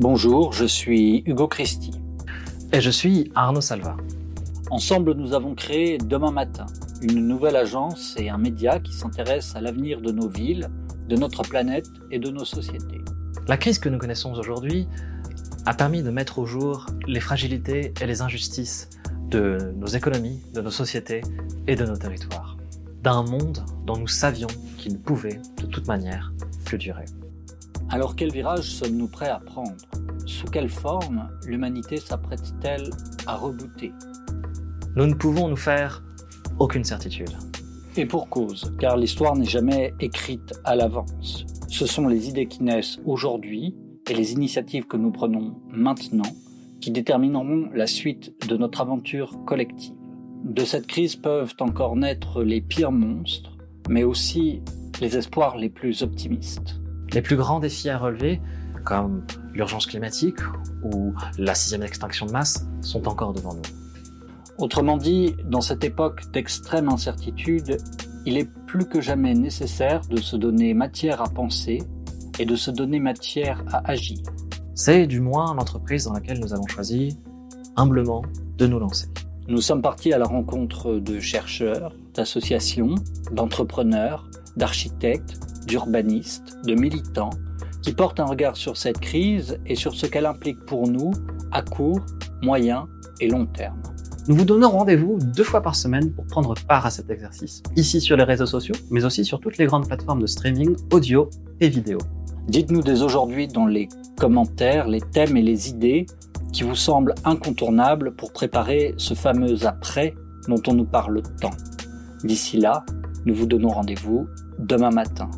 Bonjour, je suis Hugo Christi. Et je suis Arnaud Salva. Ensemble, nous avons créé Demain Matin, une nouvelle agence et un média qui s'intéresse à l'avenir de nos villes, de notre planète et de nos sociétés. La crise que nous connaissons aujourd'hui a permis de mettre au jour les fragilités et les injustices de nos économies, de nos sociétés et de nos territoires. D'un monde dont nous savions qu'il ne pouvait, de toute manière, plus durer. Alors quel virage sommes-nous prêts à prendre? Sous quelle forme l'humanité s'apprête-t-elle à rebooter? Nous ne pouvons nous faire aucune certitude. Et pour cause, car l'histoire n'est jamais écrite à l'avance. Ce sont les idées qui naissent aujourd'hui et les initiatives que nous prenons maintenant qui détermineront la suite de notre aventure collective. De cette crise peuvent encore naître les pires monstres, mais aussi les espoirs les plus optimistes. Les plus grands défis à relever, comme l'urgence climatique ou la sixième extinction de masse, sont encore devant nous. Autrement dit, dans cette époque d'extrême incertitude, il est plus que jamais nécessaire de se donner matière à penser et de se donner matière à agir. C'est du moins l'entreprise dans laquelle nous avons choisi humblement de nous lancer. Nous sommes partis à la rencontre de chercheurs, d'associations, d'entrepreneurs, d'architectes, d'urbanistes, de militants, qui portent un regard sur cette crise et sur ce qu'elle implique pour nous à court, moyen et long terme. Nous vous donnons rendez-vous deux fois par semaine pour prendre part à cet exercice, ici sur les réseaux sociaux, mais aussi sur toutes les grandes plateformes de streaming audio et vidéo. Dites-nous dès aujourd'hui dans les commentaires les thèmes et les idées qui vous semblent incontournables pour préparer ce fameux après dont on nous parle tant. D'ici là, nous vous donnons rendez-vous demain matin.